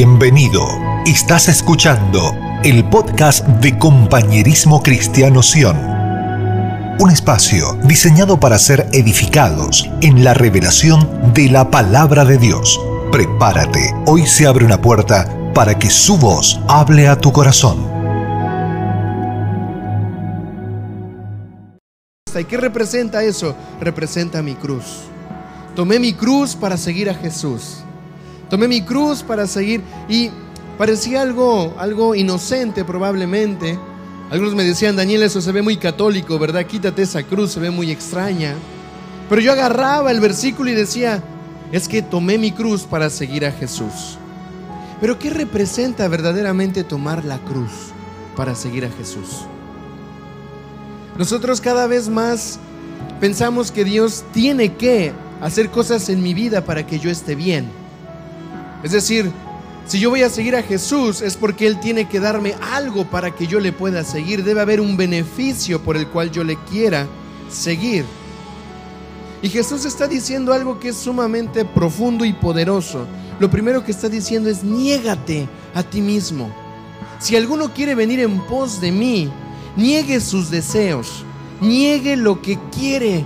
Bienvenido. Estás escuchando el podcast de Compañerismo Cristiano Sion. Un espacio diseñado para ser edificados en la revelación de la palabra de Dios. Prepárate, hoy se abre una puerta para que su voz hable a tu corazón. ¿Y qué representa eso? Representa mi cruz. Tomé mi cruz para seguir a Jesús. Tomé mi cruz para seguir y parecía algo, algo inocente probablemente. Algunos me decían, Daniel, eso se ve muy católico, ¿verdad? Quítate esa cruz, se ve muy extraña. Pero yo agarraba el versículo y decía, es que tomé mi cruz para seguir a Jesús. Pero ¿qué representa verdaderamente tomar la cruz para seguir a Jesús? Nosotros cada vez más pensamos que Dios tiene que hacer cosas en mi vida para que yo esté bien. Es decir, si yo voy a seguir a Jesús es porque Él tiene que darme algo para que yo le pueda seguir. Debe haber un beneficio por el cual yo le quiera seguir. Y Jesús está diciendo algo que es sumamente profundo y poderoso. Lo primero que está diciendo es, niégate a ti mismo. Si alguno quiere venir en pos de mí, niegue sus deseos, niegue lo que quiere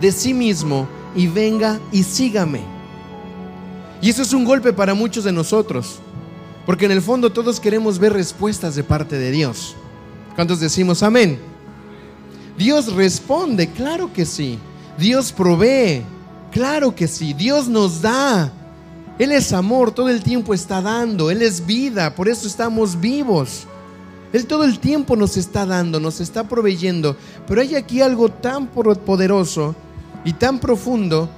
de sí mismo y venga y sígame. Y eso es un golpe para muchos de nosotros, porque en el fondo todos queremos ver respuestas de parte de Dios. ¿Cuántos decimos amén? Dios responde, claro que sí. Dios provee, claro que sí. Dios nos da. Él es amor, todo el tiempo está dando. Él es vida, por eso estamos vivos. Él todo el tiempo nos está dando, nos está proveyendo. Pero hay aquí algo tan poderoso y tan profundo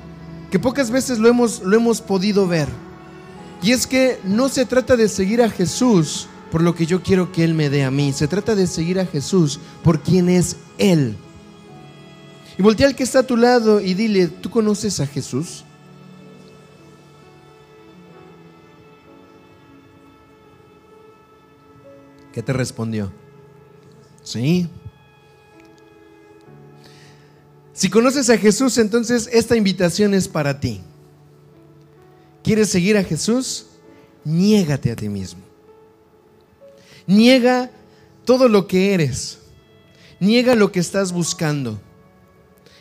que pocas veces lo hemos, lo hemos podido ver. Y es que no se trata de seguir a Jesús por lo que yo quiero que Él me dé a mí, se trata de seguir a Jesús por quien es Él. Y voltea al que está a tu lado y dile, ¿tú conoces a Jesús? ¿Qué te respondió? Sí, si conoces a Jesús, entonces esta invitación es para ti. ¿Quieres seguir a Jesús? Niégate a ti mismo. Niega todo lo que eres. Niega lo que estás buscando.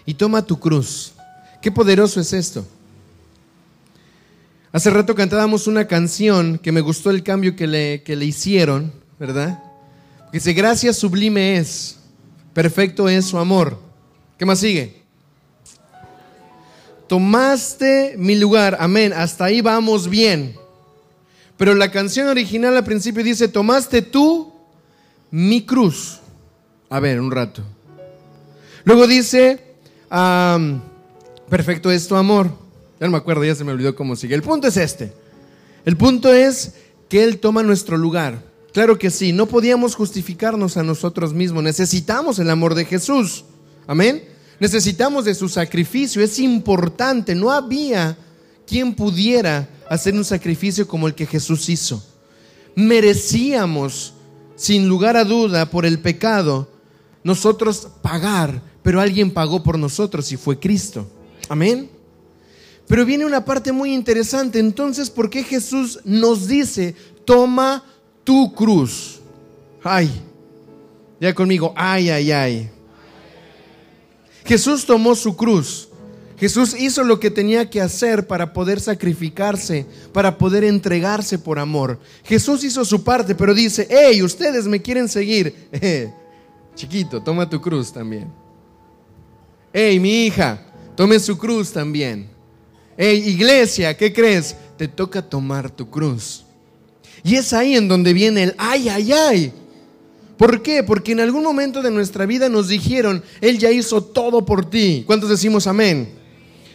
Y toma tu cruz. Qué poderoso es esto. Hace rato cantábamos una canción que me gustó el cambio que le, que le hicieron, ¿verdad? Que dice, gracias sublime es, perfecto es su amor. ¿Qué más sigue? Tomaste mi lugar, amén, hasta ahí vamos bien. Pero la canción original al principio dice, tomaste tú mi cruz. A ver, un rato. Luego dice, perfecto es tu amor. Ya no me acuerdo, ya se me olvidó cómo sigue. El punto es este. El punto es que Él toma nuestro lugar. Claro que sí, no podíamos justificarnos a nosotros mismos. Necesitamos el amor de Jesús. Amén. Necesitamos de su sacrificio, es importante. No había quien pudiera hacer un sacrificio como el que Jesús hizo. Merecíamos, sin lugar a duda, por el pecado, nosotros pagar, pero alguien pagó por nosotros y fue Cristo. Amén. Pero viene una parte muy interesante. Entonces, ¿por qué Jesús nos dice, toma tu cruz? Ay, ya conmigo, ay, ay, ay. Jesús tomó su cruz. Jesús hizo lo que tenía que hacer para poder sacrificarse, para poder entregarse por amor. Jesús hizo su parte, pero dice, hey, ustedes me quieren seguir. chiquito, toma tu cruz también. Hey, mi hija, tome su cruz también. Hey, iglesia, ¿qué crees? Te toca tomar tu cruz. Y es ahí en donde viene el ay, ay, ay. ¿Por qué? Porque en algún momento de nuestra vida nos dijeron, Él ya hizo todo por ti. ¿Cuántos decimos amén?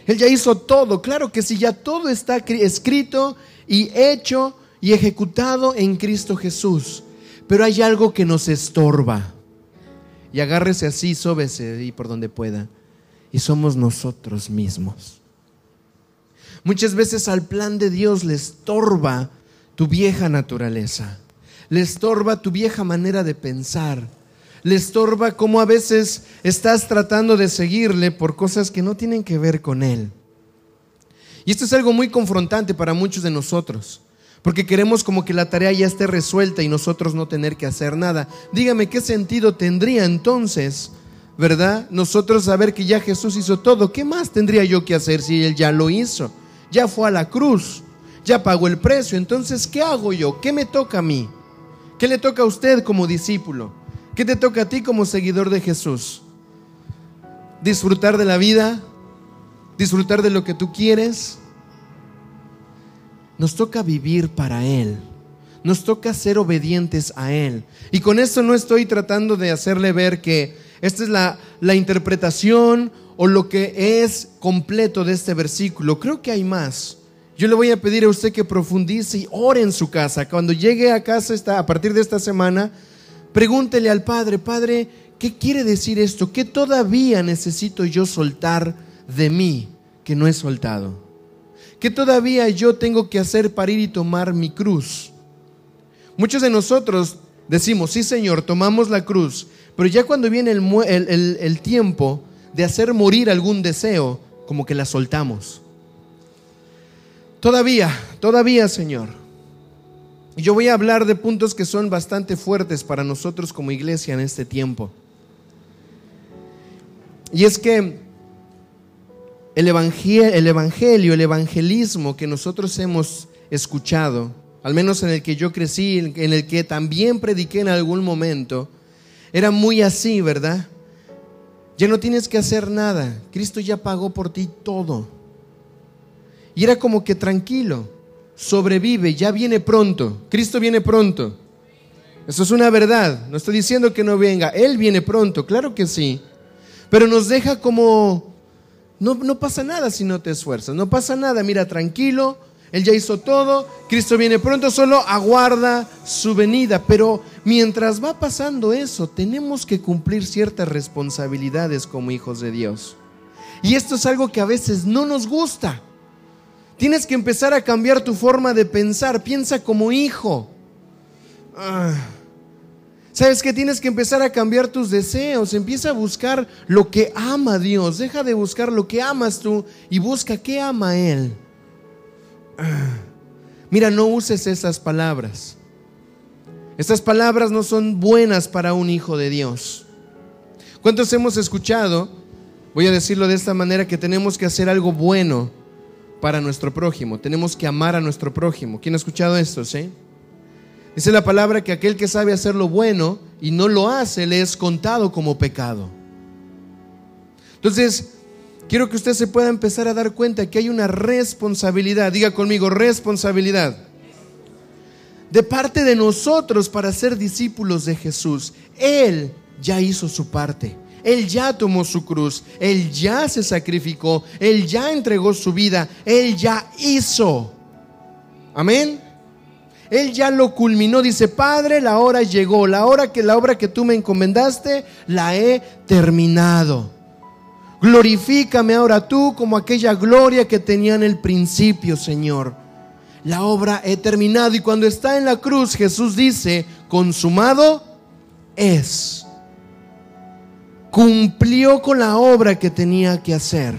Él ya hizo todo. Claro que sí, ya todo está escrito y hecho y ejecutado en Cristo Jesús. Pero hay algo que nos estorba. Y agárrese así, sóbese y por donde pueda. Y somos nosotros mismos. Muchas veces al plan de Dios le estorba tu vieja naturaleza le estorba tu vieja manera de pensar, le estorba cómo a veces estás tratando de seguirle por cosas que no tienen que ver con él. Y esto es algo muy confrontante para muchos de nosotros, Porque queremos como que la tarea ya esté resuelta y nosotros no tener que hacer nada. Dígame, ¿qué sentido tendría entonces, verdad? Nosotros saber que ya Jesús hizo todo. ¿Qué más tendría yo que hacer si Él ya lo hizo? Ya fue a la cruz, ya pagó el precio. Entonces, ¿qué hago yo? ¿Qué me toca a mí? ¿Qué le toca a usted como discípulo? ¿Qué te toca a ti como seguidor de Jesús? ¿Disfrutar de la vida? ¿Disfrutar de lo que tú quieres? Nos toca vivir para Él. Nos toca ser obedientes a Él. Y con esto no estoy tratando de hacerle ver que esta es la, la interpretación o lo que es completo de este versículo. Creo que hay más. Yo le voy a pedir a usted que profundice y ore en su casa. Cuando llegue a casa a partir de esta semana, pregúntele al Padre, Padre, ¿qué quiere decir esto? ¿Qué todavía necesito yo soltar de mí que no he soltado? ¿Qué todavía yo tengo que hacer para ir y tomar mi cruz? Muchos de nosotros decimos, sí Señor, tomamos la cruz, pero ya cuando viene el tiempo de hacer morir algún deseo, como que la soltamos. Todavía, todavía Señor. Yo voy a hablar de puntos que son bastante fuertes para nosotros como iglesia en este tiempo. Y es que el evangelio, el evangelismo que nosotros hemos escuchado, al menos en el que yo crecí, en el que también prediqué en algún momento, era muy así, ¿verdad? Ya no tienes que hacer nada. Cristo ya pagó por ti todo. Y era como que tranquilo, sobrevive, ya viene pronto. Cristo viene pronto. Eso es una verdad. No estoy diciendo que no venga. Él viene pronto, claro que sí. Pero nos deja como no, pasa nada si no te esfuerzas, no pasa nada, mira, tranquilo, Él ya hizo todo, Cristo viene pronto, solo aguarda su venida. Pero mientras va pasando eso, tenemos que cumplir ciertas responsabilidades como hijos de Dios. Y esto es algo que a veces no nos gusta. Tienes que empezar a cambiar tu forma de pensar, piensa como hijo. Ah ¿Sabes que Tienes que empezar a cambiar tus deseos. Empieza a buscar lo que ama Dios. Deja de buscar lo que amas tú y busca qué ama Él. Ah. Mira, no uses esas palabras. Estas palabras no son buenas para un hijo de Dios. ¿Cuántos hemos escuchado? Voy a decirlo de esta manera, que tenemos que hacer algo bueno para nuestro prójimo. Tenemos que amar a nuestro prójimo. ¿Quién ha escuchado esto? ¿Sí? Dice la palabra que aquel que sabe hacer lo bueno y no lo hace le es contado como pecado. Entonces, quiero que usted se pueda empezar a dar cuenta que hay una responsabilidad, diga conmigo, responsabilidad, de parte de nosotros para ser discípulos de Jesús. Él ya hizo su parte. Él ya tomó su cruz, Él ya se sacrificó, Él ya entregó su vida, Él ya hizo. Amén. Él ya lo culminó, dice, Padre, la hora llegó, la hora que la obra que tú me encomendaste la he terminado. Glorifícame ahora tú como aquella gloria que tenía en el principio, Señor. La obra he terminado y cuando está en la cruz Jesús dice, consumado es. Cumplió con la obra que tenía que hacer.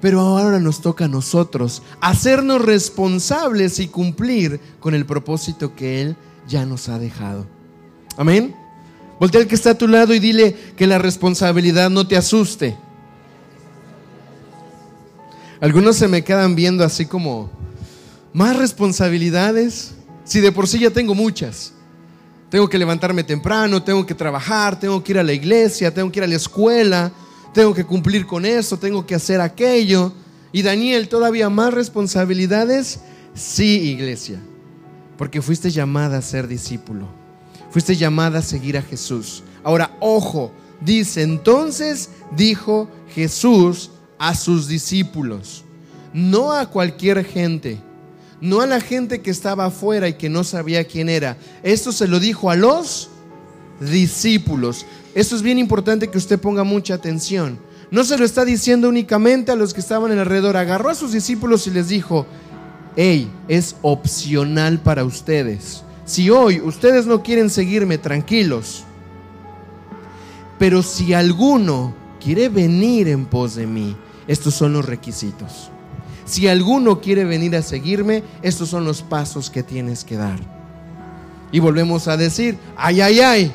Pero ahora nos toca a nosotros hacernos responsables y cumplir con el propósito que Él ya nos ha dejado. Amén. Voltea al que está a tu lado y dile que la responsabilidad no te asuste. Algunos se me quedan viendo así como, ¿más responsabilidades? Si de por sí ya tengo muchas. Tengo que levantarme temprano, tengo que trabajar, tengo que ir a la iglesia, tengo que ir a la escuela, tengo que cumplir con eso, tengo que hacer aquello. Y Daniel, ¿todavía más responsabilidades? Sí, iglesia, porque fuiste llamada a ser discípulo, fuiste llamada a seguir a Jesús. Ahora, ojo, dice, entonces dijo Jesús a sus discípulos, no a cualquier gente, no a la gente que estaba afuera y que no sabía quién era. Esto se lo dijo a los discípulos. Esto es bien importante que usted ponga mucha atención. No se lo está diciendo únicamente a los que estaban alrededor. Agarró a sus discípulos y les dijo, hey, es opcional para ustedes. Si hoy ustedes no quieren seguirme, tranquilos. Pero si alguno quiere venir en pos de mí, estos son los requisitos. Si alguno quiere venir a seguirme, estos son los pasos que tienes que dar. Y volvemos a decir, ay, ay, ay.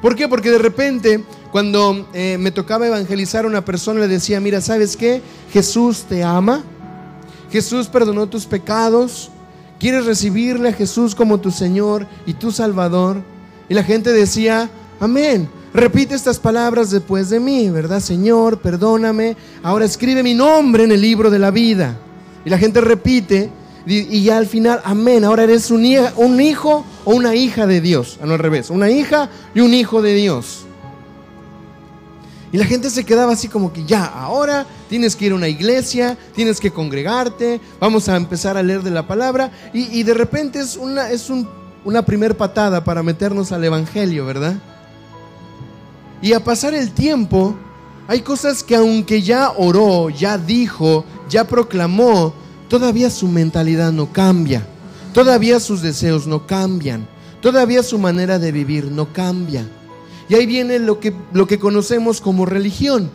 ¿Por qué? Porque de repente cuando eh, me tocaba evangelizar a una persona le decía, mira, ¿sabes qué? Jesús te ama, Jesús perdonó tus pecados, quieres recibirle a Jesús como tu Señor y tu Salvador. Y la gente decía, amén. Repite estas palabras después de mí, ¿verdad? Señor, perdóname. Ahora escribe mi nombre en el libro de la vida. Y la gente repite y ya al final, amén. Ahora eres un, un hijo o una hija de Dios. Ah, no al revés, una hija y un hijo de Dios. Y la gente se quedaba así como que ya, ahora tienes que ir a una iglesia, tienes que congregarte, vamos a empezar a leer de la palabra. Y, de repente es, una, es una primer patada para meternos al Evangelio, ¿verdad? Y a pasar el tiempo, hay cosas que aunque ya oró, ya dijo, ya proclamó, todavía su mentalidad no cambia, todavía sus deseos no cambian, todavía su manera de vivir no cambia. Y ahí viene lo que, lo que conocemos como religión.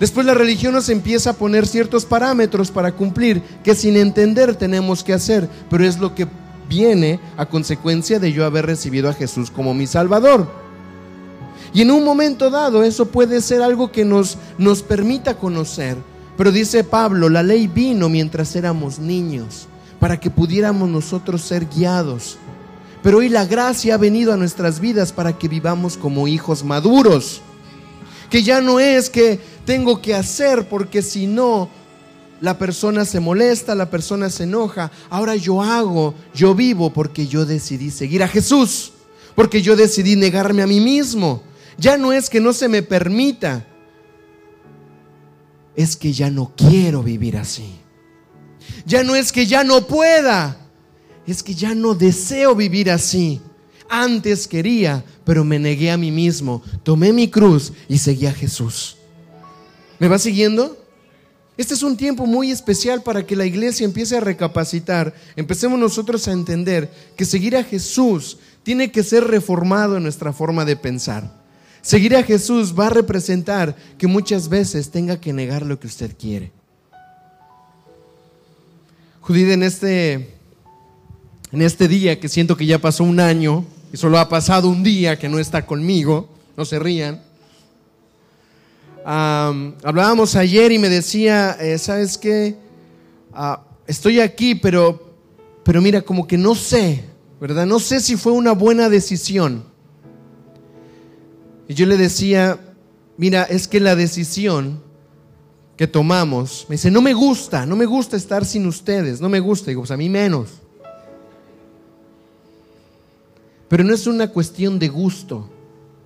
Después la religión nos empieza a poner ciertos parámetros para cumplir que sin entender tenemos que hacer, pero es lo que viene a consecuencia de yo haber recibido a Jesús como mi Salvador. Y en un momento dado eso puede ser algo que nos, nos permita conocer. Pero dice Pablo, la ley vino mientras éramos niños, para que pudiéramos nosotros ser guiados pero hoy la gracia ha venido a nuestras vidas para que vivamos como hijos maduros. Que ya no es que tengo que hacer porque si no, la persona se molesta, la persona se enoja. Ahora yo hago, yo vivo porque yo decidí seguir a Jesús, porque yo decidí negarme a mí mismo. Ya no es que no se me permita, es que ya no quiero vivir así. Ya no es que ya no pueda, es que ya no deseo vivir así. Antes quería, pero me negué a mí mismo, tomé mi cruz y seguí a Jesús. ¿Me va siguiendo? Este es un tiempo muy especial para que la iglesia empiece a recapacitar, empecemos nosotros a entender que seguir a Jesús tiene que ser reformado en nuestra forma de pensar. Seguir a Jesús va a representar que muchas veces tenga que negar lo que usted quiere. Judith en este en este día que siento que ya pasó un año y solo ha pasado un día que no está conmigo, no se rían. hablábamos ayer y me decía, eh, ¿sabes qué? Ah, estoy aquí, pero, pero mira, como que no sé, ¿verdad? No sé si fue una buena decisión. Y yo le decía, mira, es que la decisión que tomamos, me dice, no me gusta, no me gusta estar sin ustedes, no me gusta, digo, pues a mí menos. Pero no es una cuestión de gusto.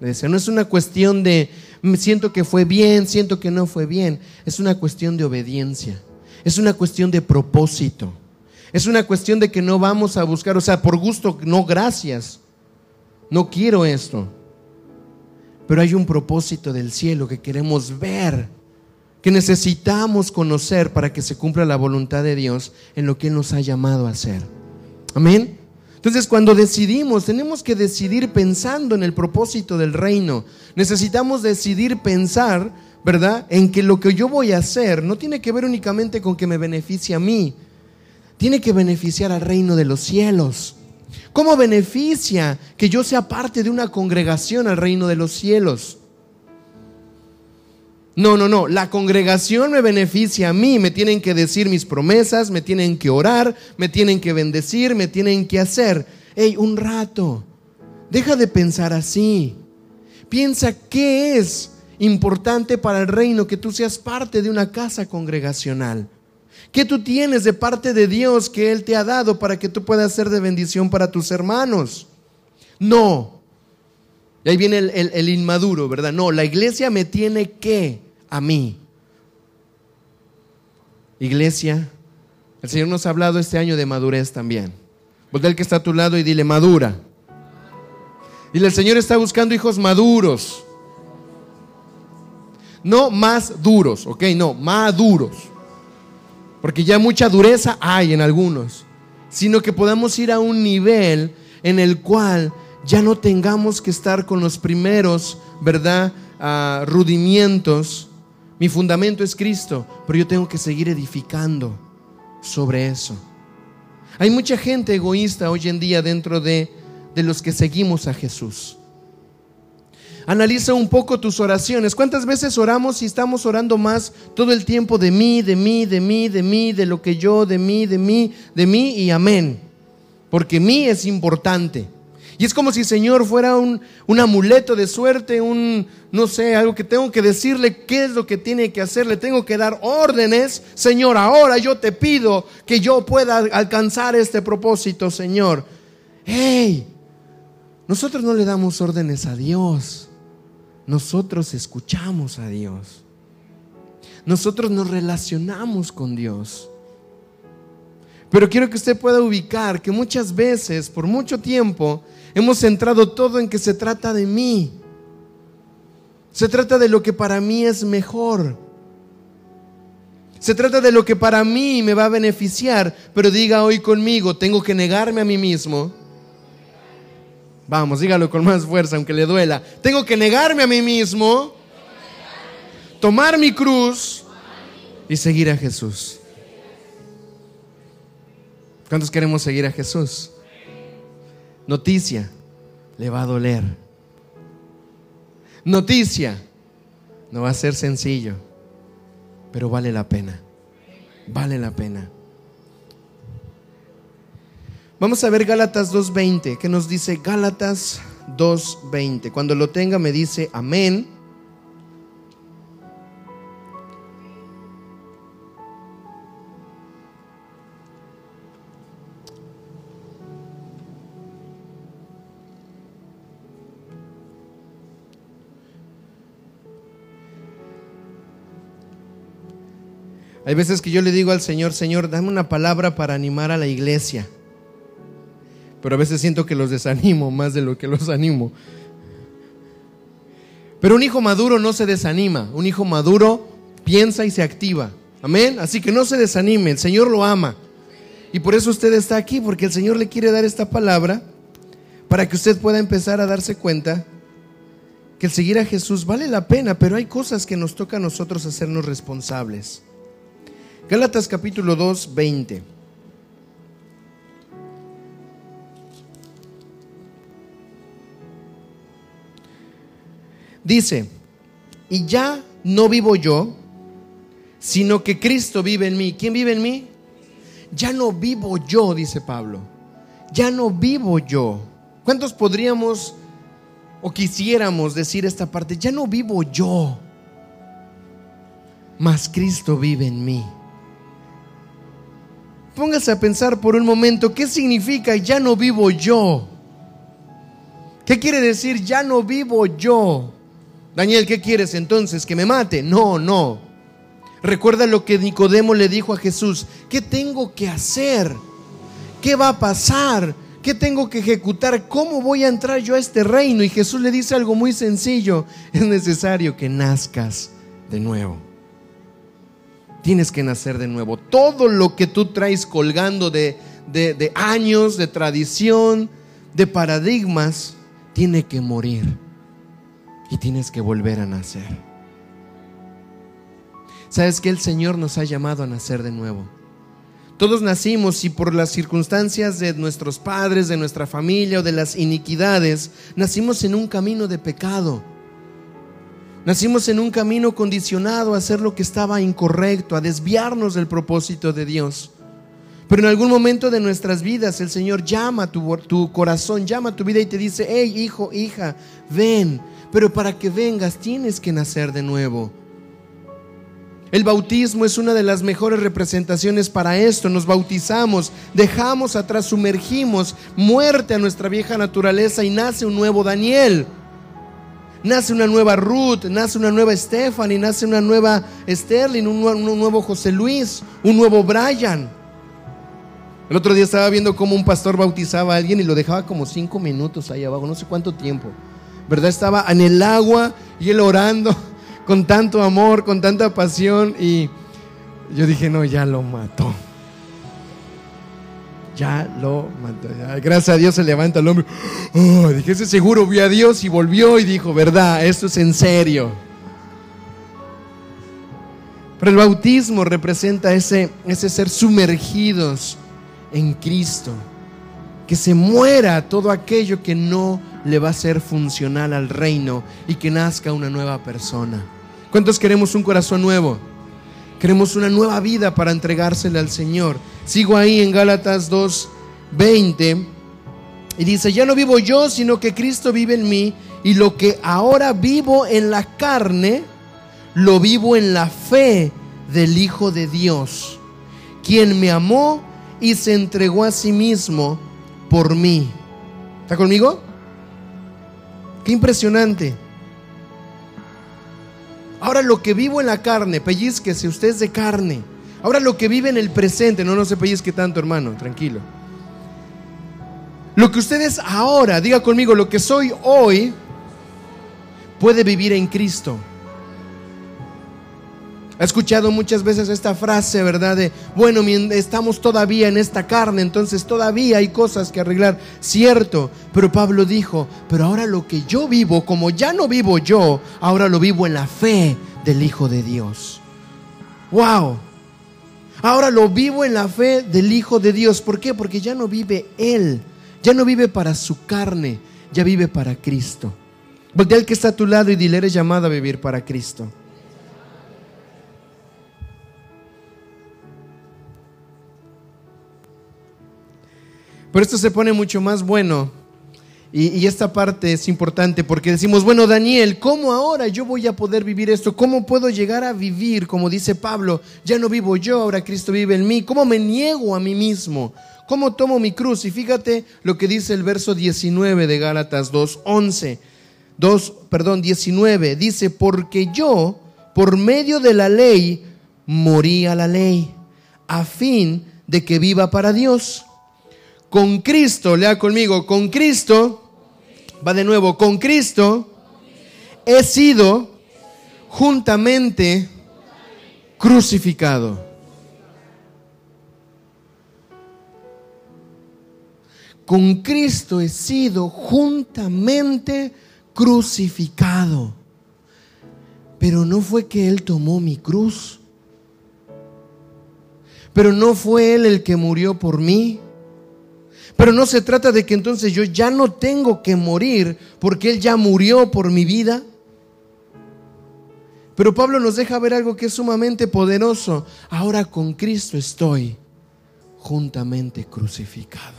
no es una cuestión de siento que fue bien, siento que no fue bien. Es una cuestión de obediencia. Es una cuestión de propósito. Es una cuestión de que no vamos a buscar, o sea, por gusto, no gracias. No quiero esto. Pero hay un propósito del cielo que queremos ver, que necesitamos conocer para que se cumpla la voluntad de Dios en lo que Él nos ha llamado a hacer. Amén. Entonces, cuando decidimos, tenemos que decidir pensando en el propósito del reino. Necesitamos decidir pensar, ¿verdad?, en que lo que yo voy a hacer no tiene que ver únicamente con que me beneficie a mí, tiene que beneficiar al reino de los cielos. ¿Cómo beneficia que yo sea parte de una congregación al reino de los cielos? No, no, no. La congregación me beneficia a mí. Me tienen que decir mis promesas, me tienen que orar, me tienen que bendecir, me tienen que hacer. Hey, un rato. Deja de pensar así. Piensa qué es importante para el reino que tú seas parte de una casa congregacional. ¿Qué tú tienes de parte de Dios que Él te ha dado para que tú puedas ser de bendición para tus hermanos? No, y ahí viene el, inmaduro, ¿verdad? No, la iglesia me tiene que a mí. Iglesia, el Señor nos ha hablado este año de madurez también. Voltea el que está a tu lado y dile, madura. Dile, el Señor está buscando hijos maduros. No más duros, ok, no, maduros. Porque ya mucha dureza hay en algunos. Sino que podamos ir a un nivel en el cual ya no tengamos que estar con los primeros, ¿verdad? Rudimientos. Mi fundamento es Cristo, pero yo tengo que seguir edificando sobre eso. Hay mucha gente egoísta hoy en día dentro de, de los que seguimos a Jesús. Analiza un poco tus oraciones. ¿Cuántas veces oramos y estamos orando más todo el tiempo de mí, de mí, de mí, de mí, de lo que yo, de mí, de mí, de mí y amén? Porque mí es importante. Y es como si Señor fuera un, un, amuleto de suerte, un, no sé, algo que tengo que decirle qué es lo que tiene que hacer, le tengo que dar órdenes. Señor, ahora yo te pido que yo pueda alcanzar este propósito, Señor. ¡Hey! Nosotros no le damos órdenes a Dios. Nosotros escuchamos a Dios. Nosotros nos relacionamos con Dios. Pero quiero que usted pueda ubicar que muchas veces, por mucho tiempo, hemos centrado todo en que se trata de mí. Se trata de lo que para mí es mejor. Se trata de lo que para mí me va a beneficiar. Pero diga hoy conmigo, tengo que negarme a mí mismo Vamos, dígalo con más fuerza, aunque le duela. Tengo que negarme a mí mismo, tomar mi cruz y seguir a Jesús. ¿Cuántos queremos seguir a Jesús? Noticia, le va a doler. Noticia, no va a ser sencillo, pero vale la pena. Vale la pena. Vamos a ver Gálatas 2.20, que nos dice Gálatas 2.20. Cuando lo tenga me dice amén. Hay veces que yo le digo al Señor, Señor, dame una palabra para animar a la iglesia pero a veces siento que los desanimo más de lo que los animo. Pero un hijo maduro no se desanima, un hijo maduro piensa y se activa. Amén. Así que no se desanime, el Señor lo ama. Y por eso usted está aquí, porque el Señor le quiere dar esta palabra para que usted pueda empezar a darse cuenta que el seguir a Jesús vale la pena, pero hay cosas que nos toca a nosotros hacernos responsables. Gálatas capítulo 2, 20. Dice, y ya no vivo yo, sino que Cristo vive en mí. ¿Quién vive en mí? Ya no vivo yo, dice Pablo. Ya no vivo yo. ¿Cuántos podríamos o quisiéramos decir esta parte? Ya no vivo yo, mas Cristo vive en mí. Póngase a pensar por un momento, ¿qué significa ya no vivo yo? ¿Qué quiere decir ya no vivo yo? Daniel, ¿qué quieres entonces? ¿Que me mate? No, no. Recuerda lo que Nicodemo le dijo a Jesús. ¿Qué tengo que hacer? ¿Qué va a pasar? ¿Qué tengo que ejecutar? ¿Cómo voy a entrar yo a este reino? Y Jesús le dice algo muy sencillo. Es necesario que nazcas de nuevo. Tienes que nacer de nuevo. Todo lo que tú traes colgando de, de años, de tradición, de paradigmas, tiene que morir y tienes que volver a nacer. Sabes que el Señor nos ha llamado a nacer de nuevo. Todos nacimos y por las circunstancias de nuestros padres, de nuestra familia o de las iniquidades, nacimos en un camino de pecado. Nacimos en un camino condicionado a hacer lo que estaba incorrecto, a desviarnos del propósito de Dios. Pero en algún momento de nuestras vidas el Señor llama tu, corazón, llama tu vida y te dice, hey hijo, hija, ven, pero para que vengas tienes que nacer de nuevo. El bautismo es una de las mejores representaciones para esto. Nos bautizamos, dejamos atrás, sumergimos muerte a nuestra vieja naturaleza y nace un nuevo Daniel. Nace una nueva Ruth, nace una nueva Stephanie, nace una nueva Sterling, un, nuevo José Luis, un nuevo Brian. El otro día estaba viendo cómo un pastor bautizaba a alguien y lo dejaba como cinco minutos ahí abajo, no sé cuánto tiempo. ¿Verdad? Estaba en el agua y él orando con tanto amor, con tanta pasión y yo dije, no, ya lo mató. Ya lo mató. Gracias a Dios se levanta el hombre. Oh, dije, ese seguro vio a Dios y volvió y dijo, verdad, esto es en serio. Pero el bautismo representa ese, ese ser sumergidos en Cristo. Que se muera todo aquello que no le va a ser funcional al reino y que nazca una nueva persona. ¿Cuántos queremos un corazón nuevo? Queremos una nueva vida para entregársela al Señor. Sigo ahí en Gálatas 2:20 y dice, ya no vivo yo, sino que Cristo vive en mí y lo que ahora vivo en la carne, lo vivo en la fe del Hijo de Dios, quien me amó y se entregó a sí mismo por mí. ¿Está conmigo? Qué impresionante. Ahora lo que vivo en la carne, pellizquese, usted es de carne. Ahora lo que vive en el presente, no, no se pellizque tanto, hermano, tranquilo. Lo que usted es ahora, diga conmigo, lo que soy hoy, puede vivir en Cristo. He escuchado muchas veces esta frase, ¿verdad? De, bueno, estamos todavía en esta carne, entonces todavía hay cosas que arreglar. Cierto, pero Pablo dijo, pero ahora lo que yo vivo, como ya no vivo yo, ahora lo vivo en la fe del Hijo de Dios. ¡Wow! Ahora lo vivo en la fe del Hijo de Dios. ¿Por qué? Porque ya no vive Él, ya no vive para su carne, ya vive para Cristo. Voltea al que está a tu lado y dile, eres llamado a vivir para Cristo. Pero esto se pone mucho más bueno. Y, esta parte es importante porque decimos, bueno, Daniel, ¿cómo ahora yo voy a poder vivir esto? ¿Cómo puedo llegar a vivir? Como dice Pablo, ya no vivo yo, ahora Cristo vive en mí. ¿Cómo me niego a mí mismo? ¿Cómo tomo mi cruz? Y fíjate lo que dice el verso 19 de Gálatas 2.11. 2, perdón, 19. Dice, porque yo, por medio de la ley, morí a la ley, a fin de que viva para Dios con Cristo, lea conmigo, con Cristo, va de nuevo, con Cristo he sido juntamente crucificado. Con Cristo he sido juntamente crucificado. Pero no fue que Él tomó mi cruz. Pero no fue Él el que murió por mí. Pero no se trata de que entonces yo ya no tengo que morir porque Él ya murió por mi vida. Pero Pablo nos deja ver algo que es sumamente poderoso. Ahora con Cristo estoy juntamente crucificado.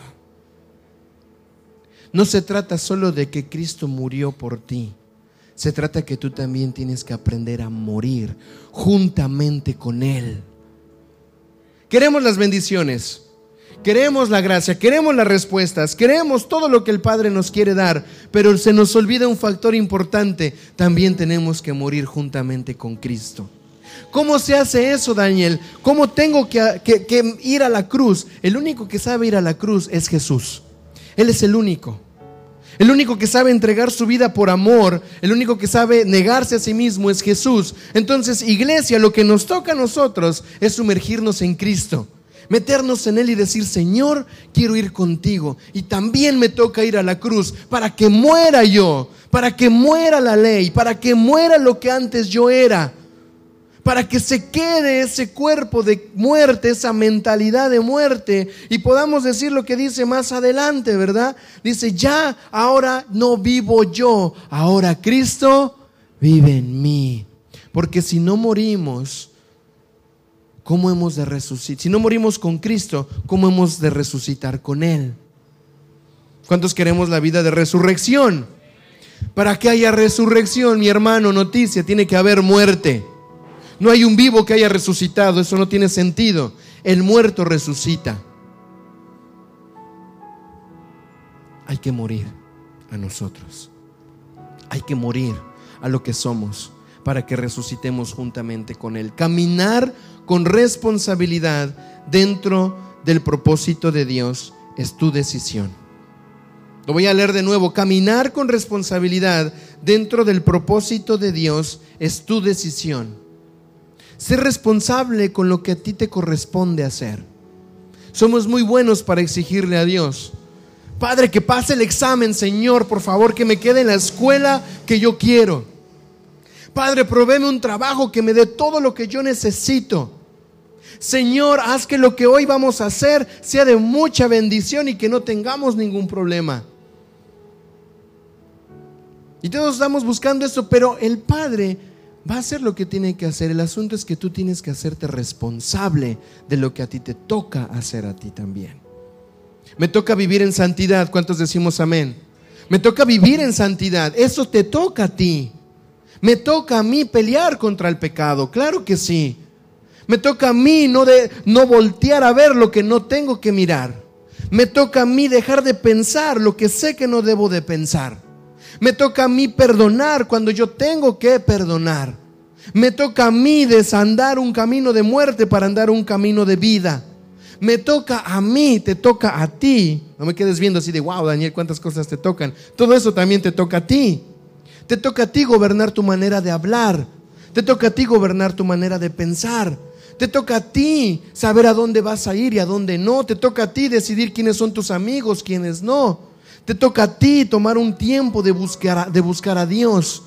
No se trata solo de que Cristo murió por ti. Se trata que tú también tienes que aprender a morir juntamente con Él. Queremos las bendiciones. Queremos la gracia, queremos las respuestas, queremos todo lo que el Padre nos quiere dar, pero se nos olvida un factor importante, también tenemos que morir juntamente con Cristo. ¿Cómo se hace eso, Daniel? ¿Cómo tengo que, ir a la cruz? El único que sabe ir a la cruz es Jesús. Él es el único. El único que sabe entregar su vida por amor, el único que sabe negarse a sí mismo es Jesús. Entonces, iglesia, lo que nos toca a nosotros es sumergirnos en Cristo meternos en Él y decir, Señor, quiero ir contigo. Y también me toca ir a la cruz para que muera yo, para que muera la ley, para que muera lo que antes yo era, para que se quede ese cuerpo de muerte, esa mentalidad de muerte, y podamos decir lo que dice más adelante, ¿verdad? Dice, ya, ahora no vivo yo, ahora Cristo vive en mí. Porque si no morimos, ¿cómo hemos de resucitar? Si no morimos con Cristo, ¿cómo hemos de resucitar con Él? ¿Cuántos queremos la vida de resurrección? Para que haya resurrección, mi hermano, noticia, tiene que haber muerte. No hay un vivo que haya resucitado, eso no tiene sentido. El muerto resucita. Hay que morir a nosotros. Hay que morir a lo que somos para que resucitemos juntamente con Él. Caminar con responsabilidad dentro del propósito de Dios es tu decisión. Lo voy a leer de nuevo. Caminar con responsabilidad dentro del propósito de Dios es tu decisión. Ser responsable con lo que a ti te corresponde hacer. Somos muy buenos para exigirle a Dios. Padre, que pase el examen, Señor, por favor, que me quede en la escuela que yo quiero. Padre, provéeme un trabajo que me dé todo lo que yo necesito. Señor, haz que lo que hoy vamos a hacer sea de mucha bendición y que no tengamos ningún problema. Y todos estamos buscando eso, pero el Padre va a hacer lo que tiene que hacer. El asunto es que tú tienes que hacerte responsable de lo que a ti te toca hacer a ti también. Me toca vivir en santidad. ¿Cuántos decimos amén? Me toca vivir en santidad. Eso te toca a ti. Me toca a mí pelear contra el pecado. Claro que sí. Me toca a mí no, de, no voltear a ver lo que no tengo que mirar. Me toca a mí dejar de pensar lo que sé que no debo de pensar. Me toca a mí perdonar cuando yo tengo que perdonar. Me toca a mí desandar un camino de muerte para andar un camino de vida. Me toca a mí, te toca a ti. No me quedes viendo así de, wow, Daniel, cuántas cosas te tocan. Todo eso también te toca a ti. Te toca a ti gobernar tu manera de hablar. Te toca a ti gobernar tu manera de pensar. Te toca a ti saber a dónde vas a ir y a dónde no. Te toca a ti decidir quiénes son tus amigos, quiénes no. Te toca a ti tomar un tiempo de buscar, de buscar a Dios.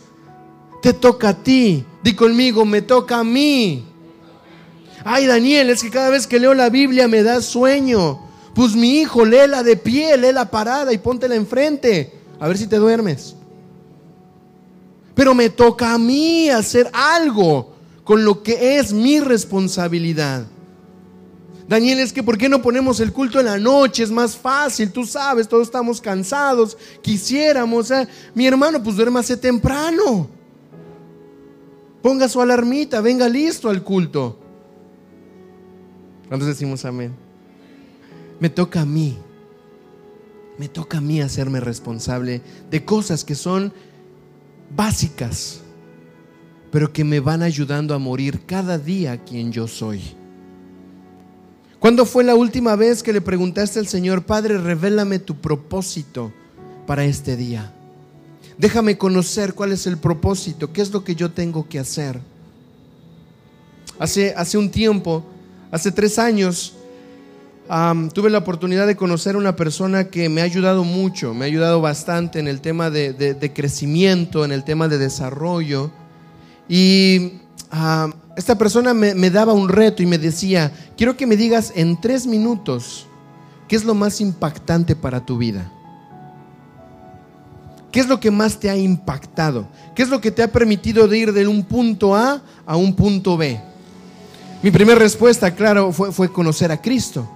Te toca a ti. Di conmigo, me toca a mí. Ay, Daniel, es que cada vez que leo la Biblia me da sueño. Pues mi hijo, léela de pie, léela parada y póntela enfrente. A ver si te duermes. Pero me toca a mí hacer algo con lo que es mi responsabilidad. Daniel, es que ¿por qué no ponemos el culto en la noche? Es más fácil, tú sabes, todos estamos cansados, quisiéramos. ¿eh? Mi hermano, pues duérmase temprano. Ponga su alarmita, venga listo al culto. ¿Cuántos decimos amén? Me toca a mí. Me toca a mí hacerme responsable de cosas que son básicas, pero que me van ayudando a morir cada día quien yo soy. ¿Cuándo fue la última vez que le preguntaste al Señor, Padre, revélame tu propósito para este día? Déjame conocer cuál es el propósito, qué es lo que yo tengo que hacer. Hace, hace un tiempo, hace tres años, tuve la oportunidad de conocer a una persona que me ha ayudado mucho, me ha ayudado bastante en el tema de, crecimiento, en el tema de desarrollo. Y esta persona me, daba un reto y me decía, quiero que me digas en tres minutos qué es lo más impactante para tu vida. ¿Qué es lo que más te ha impactado? ¿Qué es lo que te ha permitido de ir de un punto A a un punto B? Mi primera respuesta, claro, fue, fue conocer a Cristo.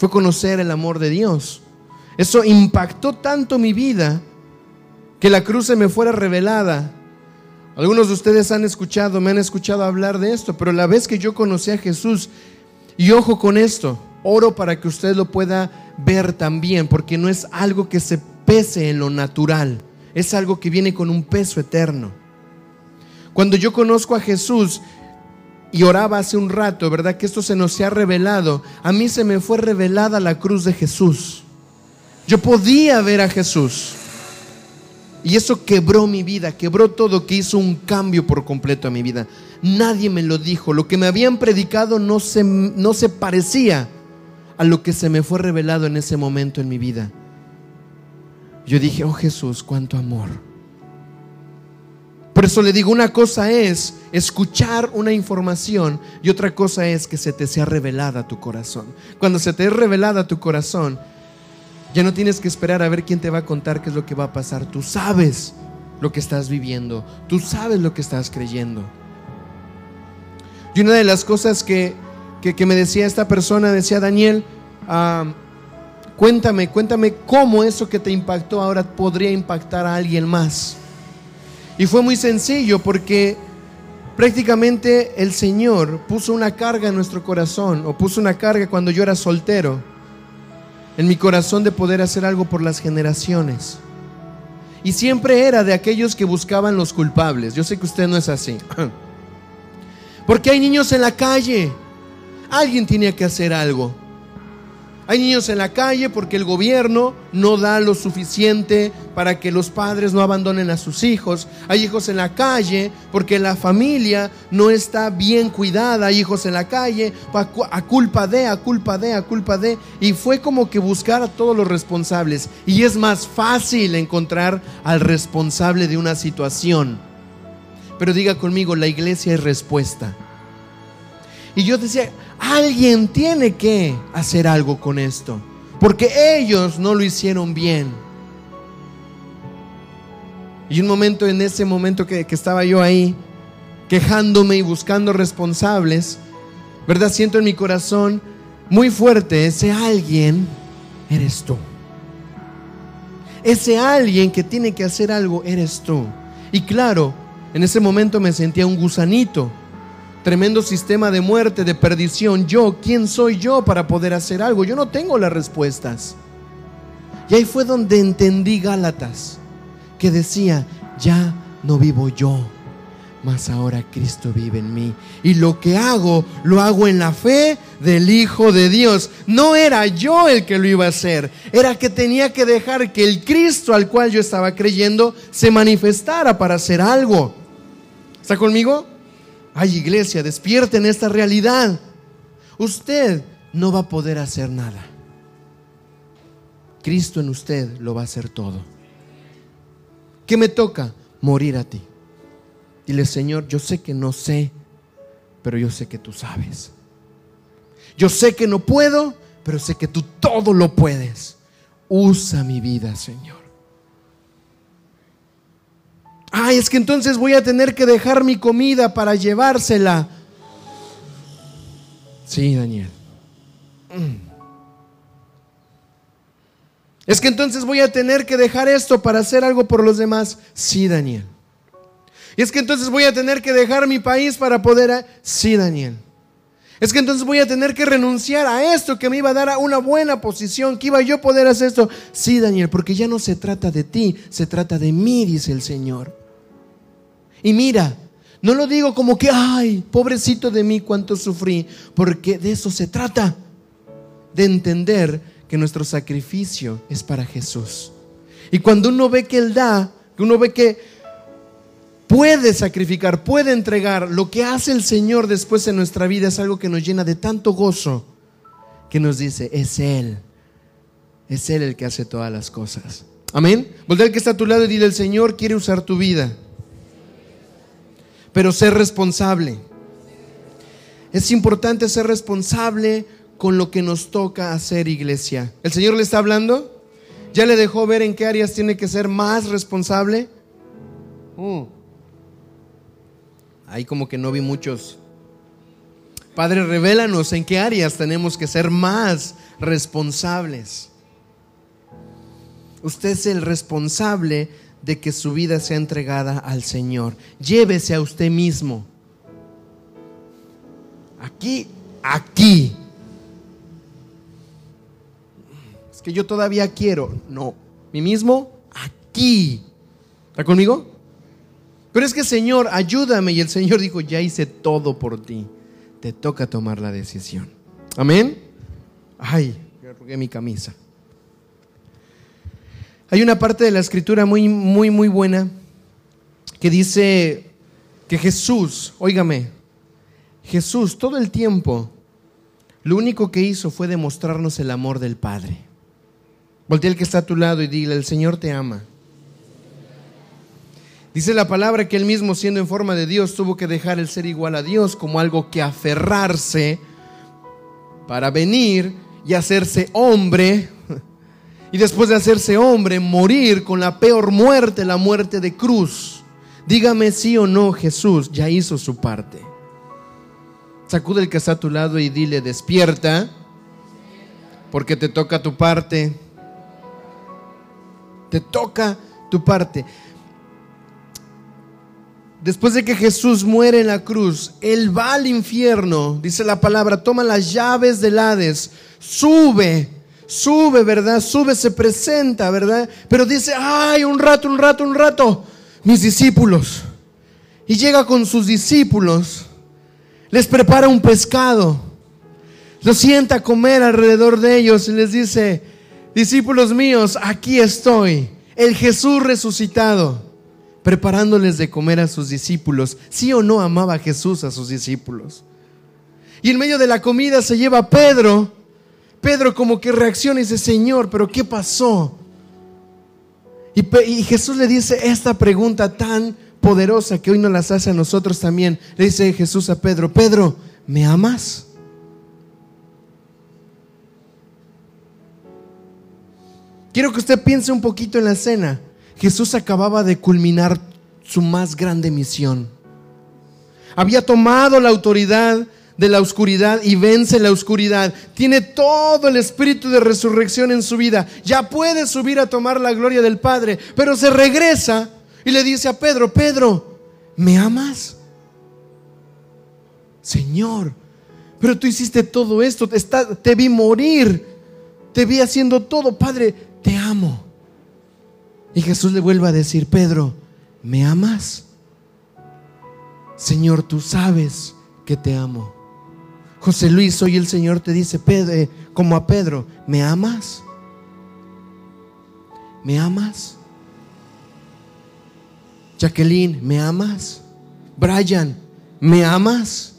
Fue conocer el amor de Dios. Eso impactó tanto mi vida que la cruz se me fuera revelada algunos de ustedes han escuchado, me han escuchado hablar de esto, pero la vez que yo conocí a Jesús, y ojo con esto, oro para que usted lo pueda ver también, porque no es algo que se pese en lo natural, es algo que viene con un peso eterno. Cuando yo conozco a Jesús y oraba hace un rato, ¿verdad? Que esto se nos ha revelado, a mí se me fue revelada la cruz de Jesús. Yo podía ver a Jesús. Y eso quebró mi vida, quebró todo, que hizo un cambio por completo a mi vida. Nadie me lo dijo. Lo que me habían predicado no se, no se parecía a lo que se me fue revelado en ese momento en mi vida. Yo dije, oh Jesús, cuánto amor. Por eso le digo, una cosa es escuchar una información y otra cosa es que se te sea revelada tu corazón. Cuando se te es revelada tu corazón, ya no tienes que esperar a ver quién te va a contar qué es lo que va a pasar. Tú sabes lo que estás viviendo. Tú sabes lo que estás creyendo. Y una de las cosas que, me decía esta persona, decía Daniel, ah, cuéntame, cuéntame cómo eso que te impactó ahora podría impactar a alguien más. Y fue muy sencillo porque prácticamente el Señor puso una carga en nuestro corazón o puso una carga cuando yo era soltero en mi corazón de poder hacer algo por las generaciones. Y siempre era de aquellos que buscaban los culpables. Yo sé que usted no es así. Porque hay niños en la calle. Alguien tiene que hacer algo. Hay niños en la calle porque el gobierno no da lo suficiente para que los padres no abandonen a sus hijos. Hay hijos en la calle porque la familia no está bien cuidada. Hay hijos en la calle a culpa de, a culpa de, a culpa de. Y fue como que buscar a todos los responsables. Y es más fácil encontrar al responsable de una situación. Pero diga conmigo, la iglesia es respuesta. Y yo decía, alguien tiene que hacer algo con esto, porque ellos no lo hicieron bien. Y un momento, en ese momento que, estaba yo ahí, quejándome y buscando responsables, ¿verdad? Siento en mi corazón muy fuerte, ese alguien eres tú. Ese alguien que tiene que hacer algo eres tú. Y claro, en ese momento me sentía un gusanito. Tremendo sistema de muerte, de perdición. Yo, ¿quién soy yo para poder hacer algo? Yo no tengo las respuestas. Y ahí fue donde entendí Gálatas, que decía, ya no vivo yo, mas ahora Cristo vive en mí. Y lo que hago, lo hago en la fe del Hijo de Dios. No era yo el que lo iba a hacer, era que tenía que dejar que el Cristo al cual yo estaba creyendo se manifestara para hacer algo. ¿Está conmigo? Ay, iglesia, despierten esta realidad. Usted no va a poder hacer nada. Cristo en usted lo va a hacer todo. ¿Qué me toca? Morir a ti. Dile, Señor, yo sé que no sé, pero yo sé que tú sabes. Yo sé que no puedo, pero sé que tú todo lo puedes. Usa mi vida, Señor. Ay, es que entonces voy a tener que dejar mi comida para llevársela. Sí, Daniel. Es que entonces voy a tener que dejar esto para hacer algo por los demás. Sí, Daniel. Y es que entonces voy a tener que dejar mi país para poder... Sí, Daniel. Es que entonces voy a tener que renunciar a esto que me iba a dar una buena posición, que iba yo a poder hacer esto. Sí, Daniel, porque ya no se trata de ti, se trata de mí, dice el Señor. Y mira, no lo digo como que, ay, pobrecito de mí, cuánto sufrí, porque de eso se trata, de entender que nuestro sacrificio es para Jesús. Y cuando uno ve que Él da, que uno ve que puede sacrificar, puede entregar. Lo que hace el Señor después en nuestra vida es algo que nos llena de tanto gozo que nos dice, es Él. Es Él el que hace todas las cosas. Amén. Voltea al que está a tu lado y dile, el Señor quiere usar tu vida. Pero ser responsable. Es importante ser responsable con lo que nos toca hacer, iglesia. ¿El Señor le está hablando? ¿Ya le dejó ver en qué áreas tiene que ser más responsable? Uh. Ahí como que no vi muchos. Padre, revélanos en qué áreas tenemos que ser más responsables. Usted es el responsable de que su vida sea entregada al Señor. Llévese a usted mismo. Aquí, aquí. Es que yo todavía quiero. No, mí mismo, aquí. ¿Está conmigo? Pero es que Señor, ayúdame. Y el Señor dijo, ya hice todo por ti. Te toca tomar la decisión. Amén. Ay, me arrugué mi camisa. Hay una parte de la escritura muy, muy, muy buena que dice que Jesús, óigame, Jesús todo el tiempo, lo único que hizo fue demostrarnos el amor del Padre. Voltea el que está a tu lado y dile, el Señor te ama. Dice la palabra que él mismo, siendo en forma de Dios, tuvo que dejar el ser igual a Dios como algo que aferrarse para venir y hacerse hombre. Y después de hacerse hombre, morir con la peor muerte, la muerte de cruz. Dígame sí o no, Jesús ya hizo su parte. Sacude el que está a tu lado y dile, despierta, porque te toca tu parte. Te toca tu parte. Después de que Jesús muere en la cruz, Él va al infierno, dice la palabra, toma las llaves del Hades, sube, sube, ¿verdad? Sube, se presenta, ¿verdad? Pero dice, ay, un rato, un rato, un rato, mis discípulos. Y llega con sus discípulos, les prepara un pescado, los sienta a comer alrededor de ellos y les dice, discípulos míos, aquí estoy, el Jesús resucitado preparándoles de comer a sus discípulos. ¿Sí o no amaba Jesús a sus discípulos? Y en medio de la comida se lleva a Pedro. Pedro como que reacciona y dice, Señor, pero ¿qué pasó? Y, Jesús le dice esta pregunta tan poderosa que hoy nos las hace a nosotros también. Le dice Jesús a Pedro, Pedro, ¿me amas? Quiero que usted piense un poquito en la escena. Jesús acababa de culminar su más grande misión. Había tomado la autoridad de la oscuridad y vence la oscuridad. Tiene todo el espíritu de resurrección en su vida. Ya puede subir a tomar la gloria del Padre, pero se regresa y le dice a Pedro, Pedro, ¿me amas? Señor, pero tú hiciste todo esto, te, te vi morir, te vi haciendo todo, Padre, te amo. Y Jesús le vuelve a decir, Pedro, ¿me amas? Señor, tú sabes que te amo. José Luis, hoy el Señor te dice, Pedro, eh, como a Pedro, ¿me amas? ¿Me amas? Jacqueline, ¿me amas? Brian, ¿me amas?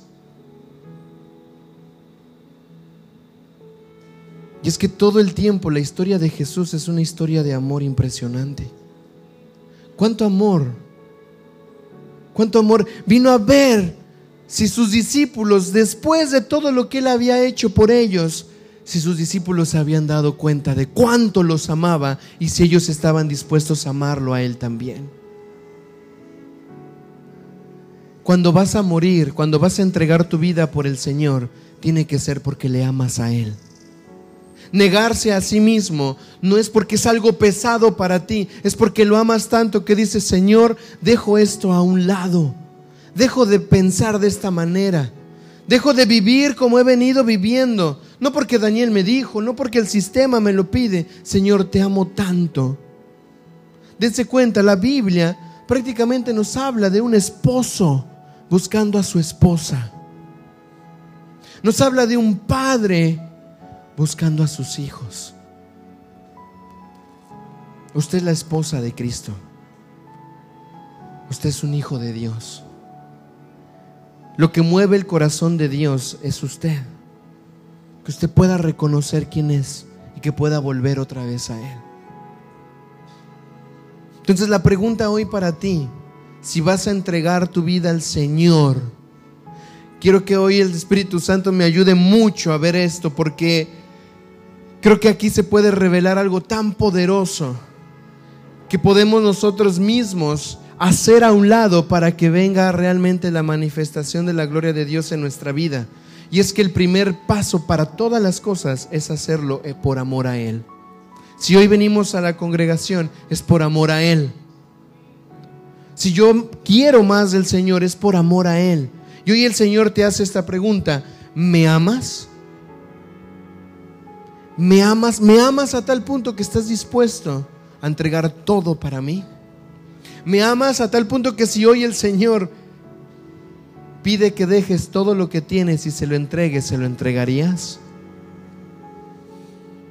Y es que todo el tiempo la historia de Jesús es una historia de amor impresionante. ¿Cuánto amor? ¿Cuánto amor vino a ver si sus discípulos, después de todo lo que él había hecho por ellos, si sus discípulos se habían dado cuenta de cuánto los amaba y si ellos estaban dispuestos a amarlo a él también. Cuando vas a morir, cuando vas a entregar tu vida por el Señor, tiene que ser porque le amas a Él. Negarse a sí mismo no es porque es algo pesado para ti, es porque lo amas tanto que dices, Señor, dejo esto a un lado Dejo de pensar de esta manera. Dejo de vivir como he venido viviendo. No porque Daniel me dijo, no porque el sistema me lo pide. Señor, te amo tanto. Dense cuenta, la Biblia prácticamente nos habla de un esposo buscando a su esposa. Nos habla de un padre buscando a sus hijos. Usted es la esposa de Cristo. Usted es un hijo de Dios. Lo que mueve el corazón de Dios es usted. Que usted pueda reconocer quién es y que pueda volver otra vez a Él. Entonces la pregunta hoy para ti, si vas a entregar tu vida al Señor, quiero que hoy el Espíritu Santo me ayude mucho a ver esto porque creo que aquí se puede revelar algo tan poderoso que podemos nosotros mismos hacer a un lado para que venga realmente la manifestación de la gloria de Dios en nuestra vida. Y es que el primer paso para todas las cosas es hacerlo eh, por amor a Él. Si hoy venimos a la congregación es por amor a Él. Si yo quiero más del Señor es por amor a Él. Y hoy el Señor te hace esta pregunta, ¿me amas? ¿Me amas? ¿Me amas a tal punto que estás dispuesto a entregar todo para mí? Me amas a tal punto que si hoy el Señor pide que dejes todo lo que tienes y se lo entregues, ¿se lo entregarías?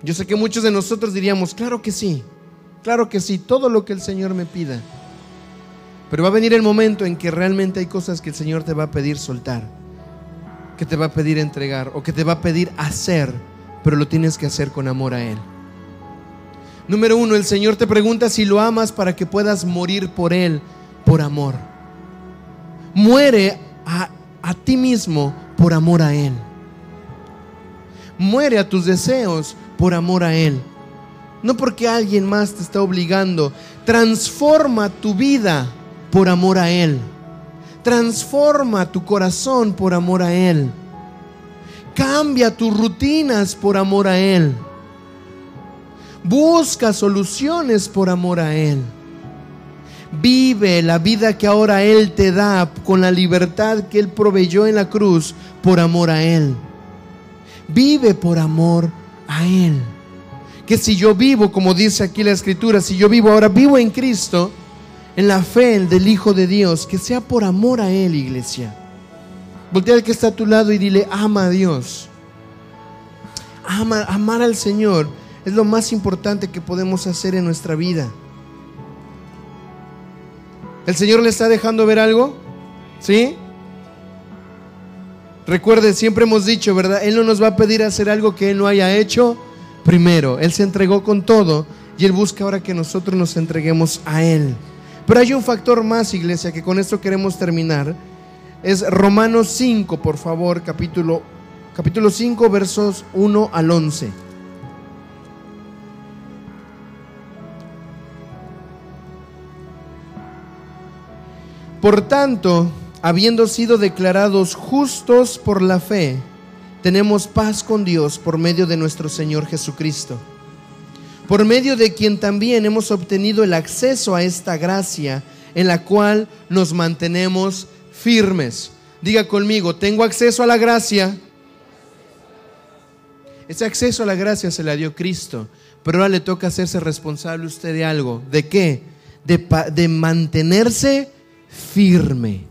Yo sé que muchos de nosotros diríamos, claro que sí, claro que sí, todo lo que el Señor me pida. Pero va a venir el momento en que realmente hay cosas que el Señor te va a pedir soltar, que te va a pedir entregar o que te va a pedir hacer, pero lo tienes que hacer con amor a Él. Número uno, el Señor te pregunta si lo amas para que puedas morir por Él, por amor. Muere a, ti mismo por amor a Él. Muere a tus deseos por amor a Él. No porque alguien más te está obligando. Transforma tu vida por amor a Él. Transforma tu corazón por amor a Él. Cambia tus rutinas por amor a Él. Busca soluciones por amor a Él. Vive la vida que ahora Él te da con la libertad que Él proveyó en la cruz por amor a Él. Vive por amor a Él. Que si yo vivo, como dice aquí la Escritura, si yo vivo ahora, vivo en Cristo, en la fe del Hijo de Dios, que sea por amor a Él, iglesia. Voltea al que está a tu lado y dile, ama a Dios. Ama, amar al Señor es lo más importante que podemos hacer en nuestra vida. ¿El Señor le está dejando ver algo? ¿Sí? Recuerde, siempre hemos dicho, ¿verdad? Él no nos va a pedir hacer algo que Él no haya hecho primero. Él se entregó con todo y Él busca ahora que nosotros nos entreguemos a Él. Pero hay un factor más, iglesia, que con esto queremos terminar. Es Romanos 5, por favor, capítulo, capítulo 5, versos 1 al 11. Por tanto, habiendo sido declarados justos por la fe, tenemos paz con Dios por medio de nuestro Señor Jesucristo, por medio de quien también hemos obtenido el acceso a esta gracia en la cual nos mantenemos firmes. Diga conmigo, tengo acceso a la gracia. Ese acceso a la gracia se la dio Cristo, pero ahora le toca hacerse responsable usted de algo. ¿De qué? De, de mantenerse firme.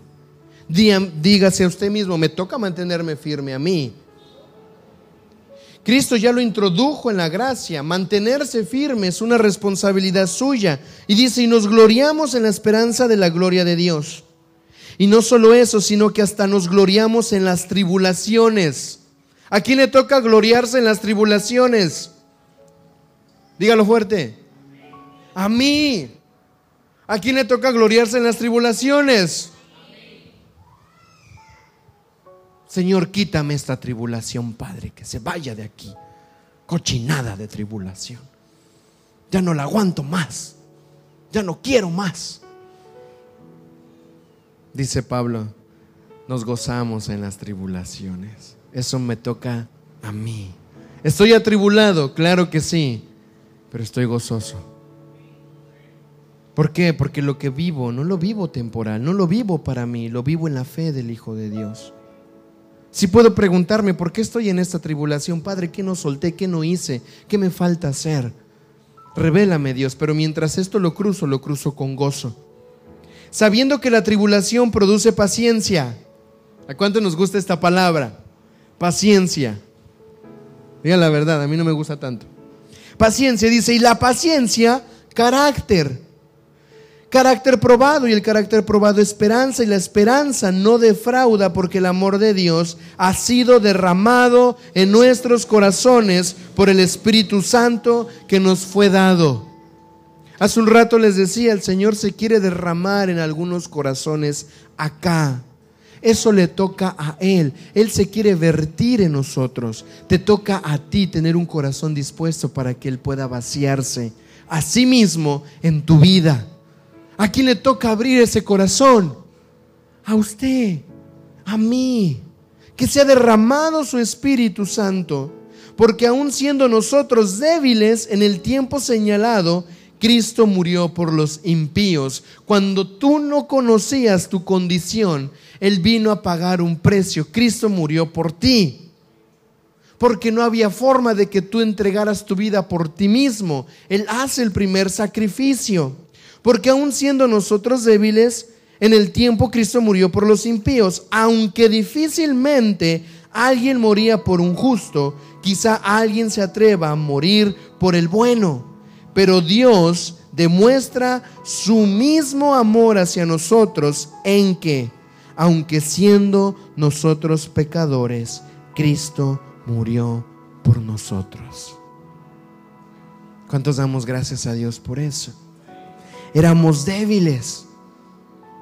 Dígase a usted mismo, me toca mantenerme firme a mí. Cristo ya lo introdujo en la gracia. Mantenerse firme es una responsabilidad suya. Y dice, y nos gloriamos en la esperanza de la gloria de Dios. Y no solo eso, sino que hasta nos gloriamos en las tribulaciones. ¿A quién le toca gloriarse en las tribulaciones? Dígalo fuerte. A mí. ¿A quién le toca gloriarse en las tribulaciones? Señor, quítame esta tribulación, Padre, que se vaya de aquí. Cochinada de tribulación. Ya no la aguanto más. Ya no quiero más. Dice Pablo, nos gozamos en las tribulaciones. Eso me toca a mí. ¿Estoy atribulado? Claro que sí, pero estoy gozoso. ¿Por qué? Porque lo que vivo no lo vivo temporal, no lo vivo para mí, lo vivo en la fe del Hijo de Dios. Si puedo preguntarme por qué estoy en esta tribulación, Padre, ¿qué no solté? ¿Qué no hice? ¿Qué me falta hacer? Revélame, Dios, pero mientras esto lo cruzo, lo cruzo con gozo. Sabiendo que la tribulación produce paciencia. ¿A cuánto nos gusta esta palabra? Paciencia. Diga la verdad, a mí no me gusta tanto. Paciencia dice, y la paciencia, carácter carácter probado y el carácter probado esperanza y la esperanza no defrauda porque el amor de Dios ha sido derramado en nuestros corazones por el Espíritu Santo que nos fue dado. Hace un rato les decía, el Señor se quiere derramar en algunos corazones acá. Eso le toca a Él. Él se quiere vertir en nosotros. Te toca a ti tener un corazón dispuesto para que Él pueda vaciarse a sí mismo en tu vida. ¿A quién le toca abrir ese corazón? A usted, a mí. Que sea derramado su Espíritu Santo. Porque aun siendo nosotros débiles en el tiempo señalado, Cristo murió por los impíos. Cuando tú no conocías tu condición, Él vino a pagar un precio. Cristo murió por ti. Porque no había forma de que tú entregaras tu vida por ti mismo. Él hace el primer sacrificio. Porque aun siendo nosotros débiles, en el tiempo Cristo murió por los impíos. Aunque difícilmente alguien moría por un justo, quizá alguien se atreva a morir por el bueno. Pero Dios demuestra su mismo amor hacia nosotros en que, aunque siendo nosotros pecadores, Cristo murió por nosotros. ¿Cuántos damos gracias a Dios por eso? Éramos débiles,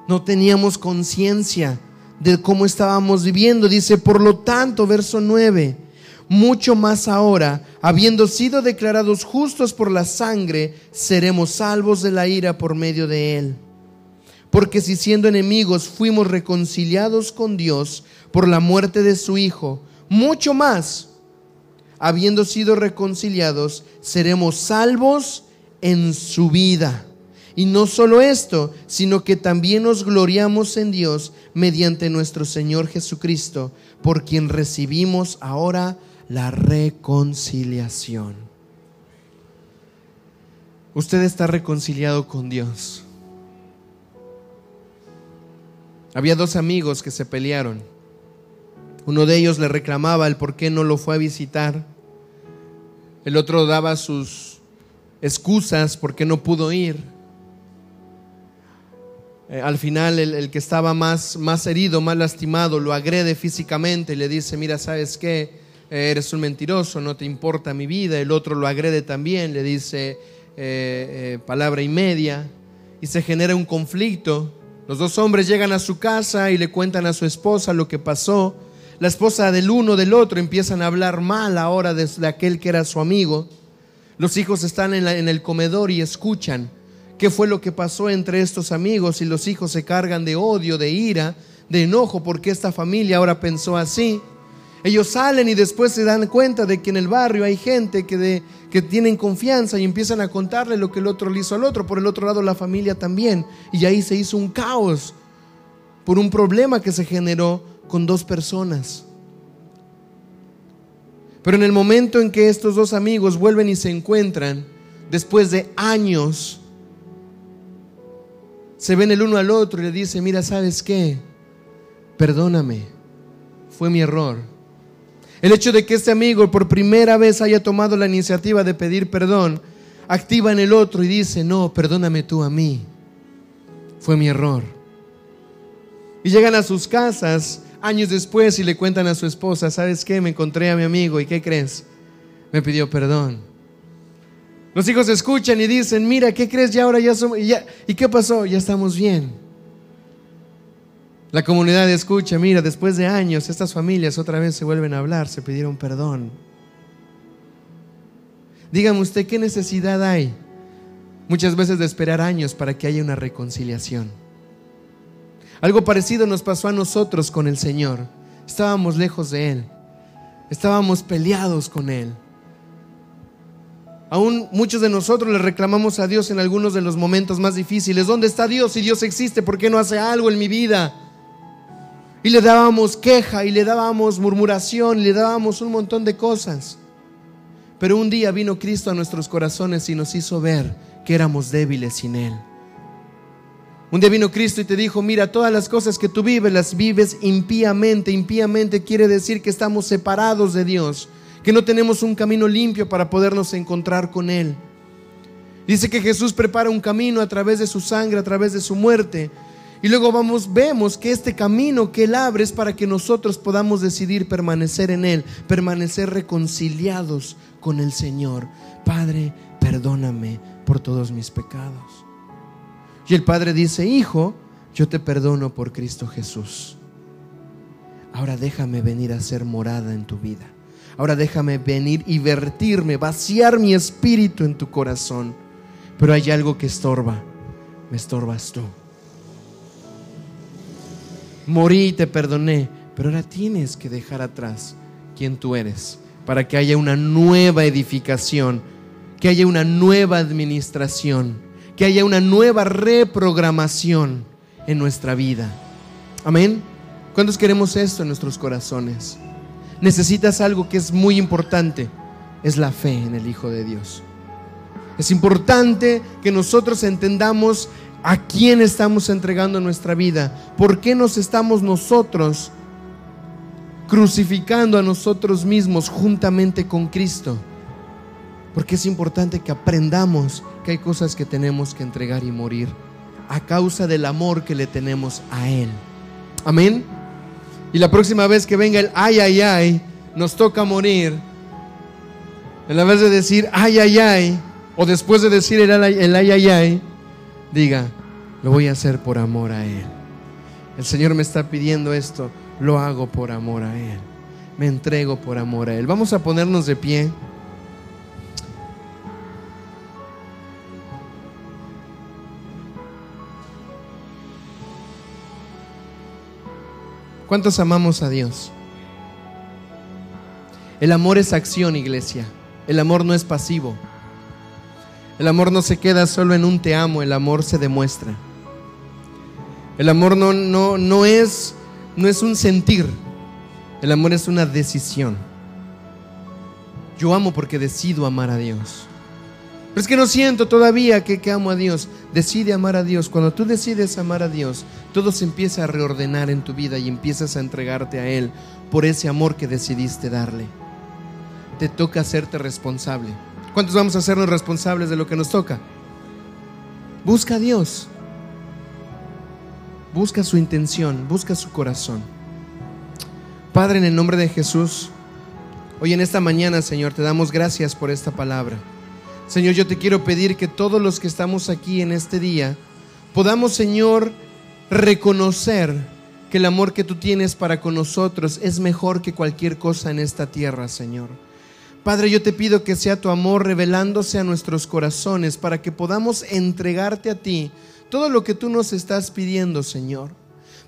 no teníamos conciencia de cómo estábamos viviendo. Dice, por lo tanto, verso 9, mucho más ahora, habiendo sido declarados justos por la sangre, seremos salvos de la ira por medio de él. Porque si siendo enemigos fuimos reconciliados con Dios por la muerte de su Hijo, mucho más, habiendo sido reconciliados, seremos salvos en su vida. Y no solo esto, sino que también nos gloriamos en Dios mediante nuestro Señor Jesucristo, por quien recibimos ahora la reconciliación. Usted está reconciliado con Dios. Había dos amigos que se pelearon. Uno de ellos le reclamaba el por qué no lo fue a visitar. El otro daba sus excusas por qué no pudo ir. Eh, al final el, que estaba más, más herido, más lastimado, lo agrede físicamente y le dice, mira, ¿sabes qué? Eh, eres un mentiroso, no te importa mi vida. El otro lo agrede también, le dice eh, palabra y media. y se genera un conflicto. Los dos hombres llegan a su casa y le cuentan a su esposa lo que pasó. La esposa del uno del otro empiezan a hablar mal ahora de, aquel que era su amigo. Los hijos están en, en el comedor y escuchan qué fue lo que pasó entre estos amigos y los hijos se cargan de odio, de ira, de enojo porque esta familia ahora pensó así. Ellos salen y después se dan cuenta de que en el barrio hay gente que, de, que tienen confianza y empiezan a contarle lo que el otro le hizo al otro. Por el otro lado, la familia también. Y ahí se hizo un caos por un problema que se generó con dos personas. Pero en el momento en que estos dos amigos vuelven y se encuentran, después de años, se ven el uno al otro y le dicen, mira, ¿sabes qué? Perdóname, fue mi error el hecho de que este amigo por primera vez haya tomado la iniciativa de pedir perdón, activa en el otro y dice, no, perdóname tú a mí. Fue mi error. Y llegan a sus casas años después y le cuentan a su esposa, ¿sabes qué? Me encontré a mi amigo y ¿qué crees? Me pidió perdón. Los hijos escuchan y dicen, mira, ¿qué crees? Ya ahora ya somos... Ya, ¿Y qué pasó? Ya estamos bien. La comunidad escucha, mira, después de años estas familias otra vez se vuelven a hablar, se pidieron perdón. Dígame usted, ¿qué necesidad hay muchas veces de esperar años para que haya una reconciliación? Algo parecido nos pasó a nosotros con el Señor. Estábamos lejos de Él. Estábamos peleados con Él. Aún muchos de nosotros le reclamamos a Dios en algunos de los momentos más difíciles. ¿Dónde está Dios? Si Dios existe, ¿por qué no hace algo en mi vida? Y le dábamos queja y le dábamos murmuración y le dábamos un montón de cosas. Pero un día vino Cristo a nuestros corazones y nos hizo ver que éramos débiles sin Él. Un día vino Cristo y te dijo, mira, todas las cosas que tú vives las vives impíamente. Impíamente quiere decir que estamos separados de Dios, que no tenemos un camino limpio para podernos encontrar con Él. Dice que Jesús prepara un camino a través de su sangre, a través de su muerte, y luego vamos, vemos que este camino que Él abre es para que nosotros podamos decidir permanecer en Él, permanecer reconciliados con el Señor. Padre, perdóname por todos mis pecados. Y el Padre dice, Hijo, yo te perdono por Cristo Jesús. Ahora déjame venir a ser morada en tu vida. Ahora déjame venir y vertirme, vaciar mi espíritu en tu corazón. Pero hay algo que estorba. Me estorbas tú morí y te perdoné, pero ahora tienes que dejar atrás quién tú eres para que haya una nueva edificación, que haya una nueva administración, que haya una nueva reprogramación en nuestra vida. Amén. ¿Cuántos queremos esto en nuestros corazones? Necesitas algo que es muy importante, es la fe en el Hijo de Dios. Es importante que nosotros entendamos ¿A quién estamos entregando nuestra vida? ¿Por qué nos estamos nosotros crucificando a nosotros mismos juntamente con Cristo? Porque es importante que aprendamos que hay cosas que tenemos que entregar y morir a causa del amor que le tenemos a Él. Amén. Y la próxima vez que venga el ay, ay, ay, nos toca morir. En la vez de decir ay, ay, ay, o después de decir el, el ay, ay, ay, diga, lo voy a hacer por amor a Él. El Señor me está pidiendo esto, lo hago por amor a Él. Me entrego por amor a Él. Vamos a ponernos de pie. ¿Cuántos amamos a Dios? El amor es acción, iglesia. El amor no es pasivo. El amor no se queda solo en un te amo, el amor se demuestra. El amor no, no, no, es, no es un sentir, el amor es una decisión. Yo amo porque decido amar a Dios. Pero es que no siento todavía que, amo a Dios. Decide amar a Dios. Cuando tú decides amar a Dios, todo se empieza a reordenar en tu vida y empiezas a entregarte a Él por ese amor que decidiste darle. Te toca hacerte responsable. ¿Cuántos vamos a hacernos responsables de lo que nos toca? Busca a Dios. Busca su intención, busca su corazón. Padre, en el nombre de Jesús, hoy en esta mañana, Señor, te damos gracias por esta palabra. Señor, yo te quiero pedir que todos los que estamos aquí en este día podamos, Señor, reconocer que el amor que tú tienes para con nosotros es mejor que cualquier cosa en esta tierra, Señor. Padre, yo te pido que sea tu amor revelándose a nuestros corazones para que podamos entregarte a ti todo lo que tú nos estás pidiendo, Señor.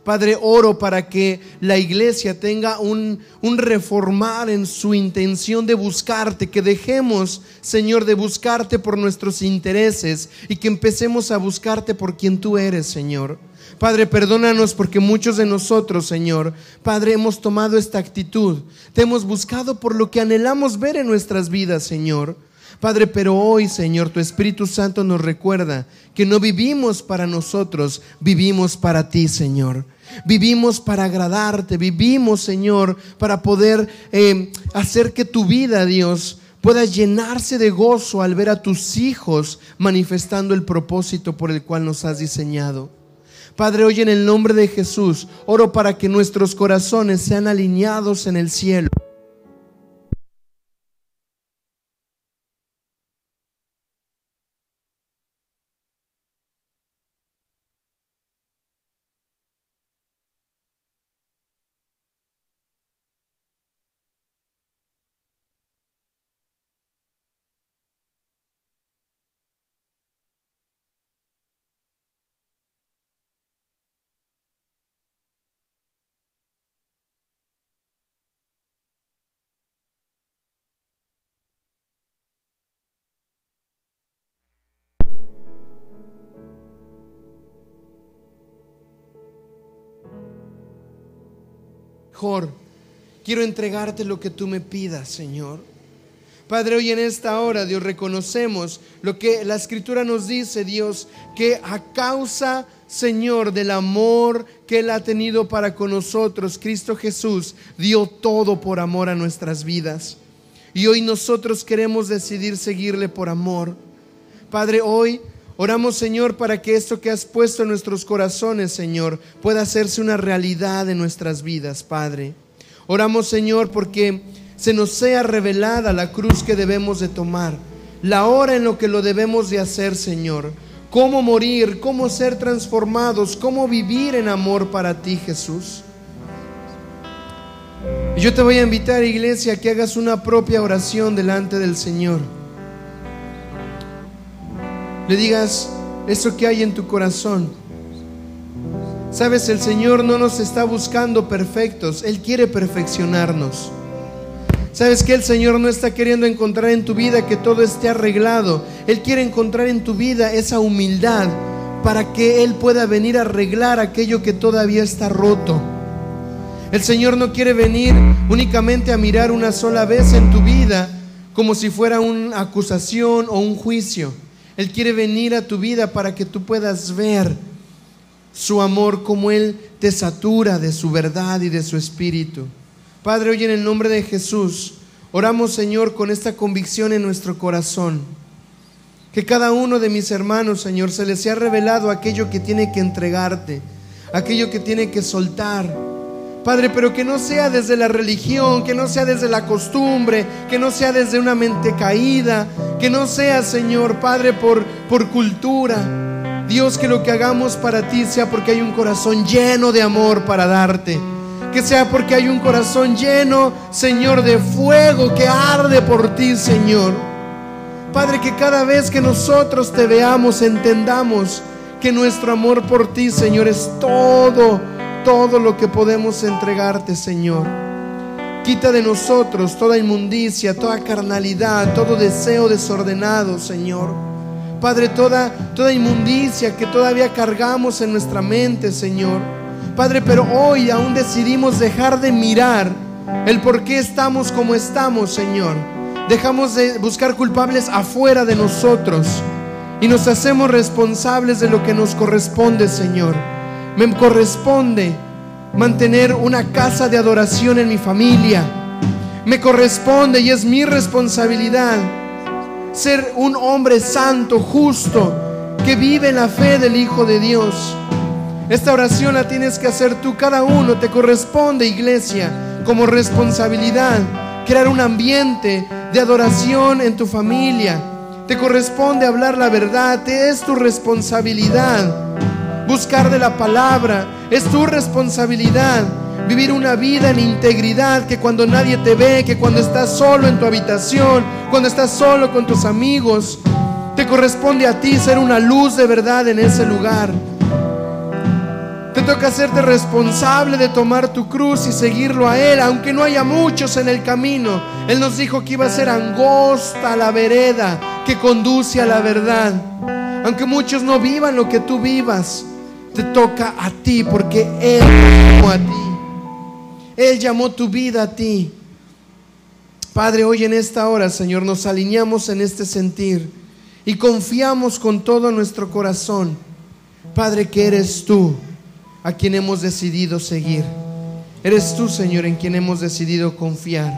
Padre, oro para que la iglesia tenga un, un, reformar en su intención de buscarte, que dejemos, Señor, de buscarte por nuestros intereses y que empecemos a buscarte por quien tú eres, Señor. Padre, perdónanos porque muchos de nosotros, Señor, Padre, hemos tomado esta actitud. Te hemos buscado por lo que anhelamos ver en nuestras vidas, Señor. Padre, pero hoy, Señor, tu Espíritu Santo nos recuerda que no vivimos para nosotros, vivimos para ti, Señor. Vivimos para agradarte, vivimos, Señor, para poder eh, hacer que tu vida, Dios, pueda llenarse de gozo al ver a tus hijos manifestando el propósito por el cual nos has diseñado. Padre, hoy en el nombre de Jesús, oro para que nuestros corazones sean alineados en el cielo. Quiero entregarte lo que tú me pidas, Señor. Padre, hoy en esta hora, Dios, reconocemos lo que la Escritura nos dice, Dios, que a causa, Señor, del amor que Él ha tenido para con nosotros, Cristo Jesús dio todo por amor a nuestras vidas. Y hoy nosotros queremos decidir seguirle por amor. Padre, hoy oramos, Señor, para que esto que has puesto en nuestros corazones, Señor, pueda hacerse una realidad en nuestras vidas, Padre. Oramos, Señor, porque se nos sea revelada la cruz que debemos de tomar, la hora en lo que lo debemos de hacer, Señor. Cómo morir, cómo ser transformados, cómo vivir en amor para ti, Jesús. Yo te voy a invitar, iglesia, a que hagas una propia oración delante del Señor. Le digas eso que hay en tu corazón. Sabes, el Señor no nos está buscando perfectos, Él quiere perfeccionarnos. Sabes que el Señor no está queriendo encontrar en tu vida que todo esté arreglado. Él quiere encontrar en tu vida esa humildad para que Él pueda venir a arreglar aquello que todavía está roto. El Señor no quiere venir únicamente a mirar una sola vez en tu vida como si fuera una acusación o un juicio. Él quiere venir a tu vida para que tú puedas ver su amor como Él te satura de su verdad y de su espíritu. Padre, hoy en el nombre de Jesús, oramos Señor con esta convicción en nuestro corazón. Que cada uno de mis hermanos, Señor, se les sea revelado aquello que tiene que entregarte, aquello que tiene que soltar. Padre, pero que no sea desde la religión, que no sea desde la costumbre, que no sea desde una mente caída, que no sea, Señor, Padre, por, por cultura. Dios, que lo que hagamos para ti sea porque hay un corazón lleno de amor para darte que sea porque hay un corazón lleno, Señor, de fuego que arde por ti, Señor. Padre, que cada vez que nosotros te veamos, entendamos que nuestro amor por ti, Señor, es todo, todo lo que podemos entregarte, Señor. Quita de nosotros toda inmundicia, toda carnalidad, todo deseo desordenado, Señor. Padre, toda, toda inmundicia que todavía cargamos en nuestra mente, Señor. Padre, pero hoy aún decidimos dejar de mirar el por qué estamos como estamos, Señor. Dejamos de buscar culpables afuera de nosotros y nos hacemos responsables de lo que nos corresponde, Señor. Me corresponde mantener una casa de adoración en mi familia. Me corresponde y es mi responsabilidad ser un hombre santo, justo, que vive la fe del Hijo de Dios. Esta oración la tienes que hacer tú, cada uno te corresponde, iglesia, como responsabilidad, crear un ambiente de adoración en tu familia. Te corresponde hablar la verdad, te es tu responsabilidad. Buscar de la palabra. Es tu responsabilidad vivir una vida en integridad, que cuando nadie te ve, que cuando estás solo en tu habitación, cuando estás solo con tus amigos, te corresponde a ti ser una luz de verdad en ese lugar. Te toca hacerte responsable de tomar tu cruz y seguirlo a Él, aunque no haya muchos en el camino. Él nos dijo que iba a ser angosta la vereda que conduce a la verdad. Aunque muchos no vivan lo que tú vivas, te toca a ti porque Él llamó a ti. Él llamó tu vida a ti. Padre, hoy en esta hora, Señor, nos alineamos en este sentir y confiamos con todo nuestro corazón, Padre, que eres tú a quien hemos decidido seguir. Eres tú, Señor, en quien hemos decidido confiar.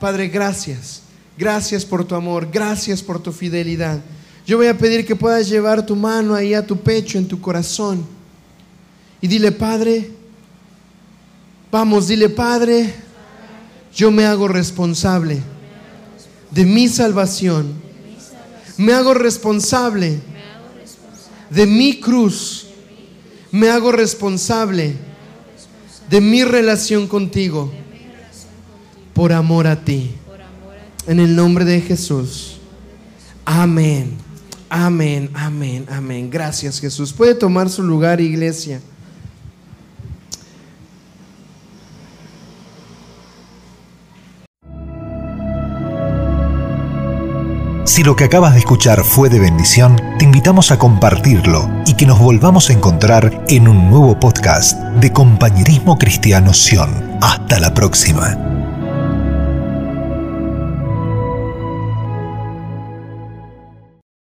Padre, gracias. Gracias por tu amor. Gracias por tu fidelidad. Yo voy a pedir que puedas llevar tu mano ahí a tu pecho, en tu corazón. Y dile, Padre, vamos, dile, Padre, yo me hago responsable de mi salvación. Me hago responsable de mi cruz me hago responsable de mi relación contigo por amor a ti. En el nombre de Jesús. Amén. Amén, amén, amén. Gracias Jesús. Puede tomar su lugar, iglesia. Si lo que acabas de escuchar fue de bendición, te invitamos a compartirlo y que nos volvamos a encontrar en un nuevo podcast de Compañerismo Cristiano Sion. Hasta la próxima.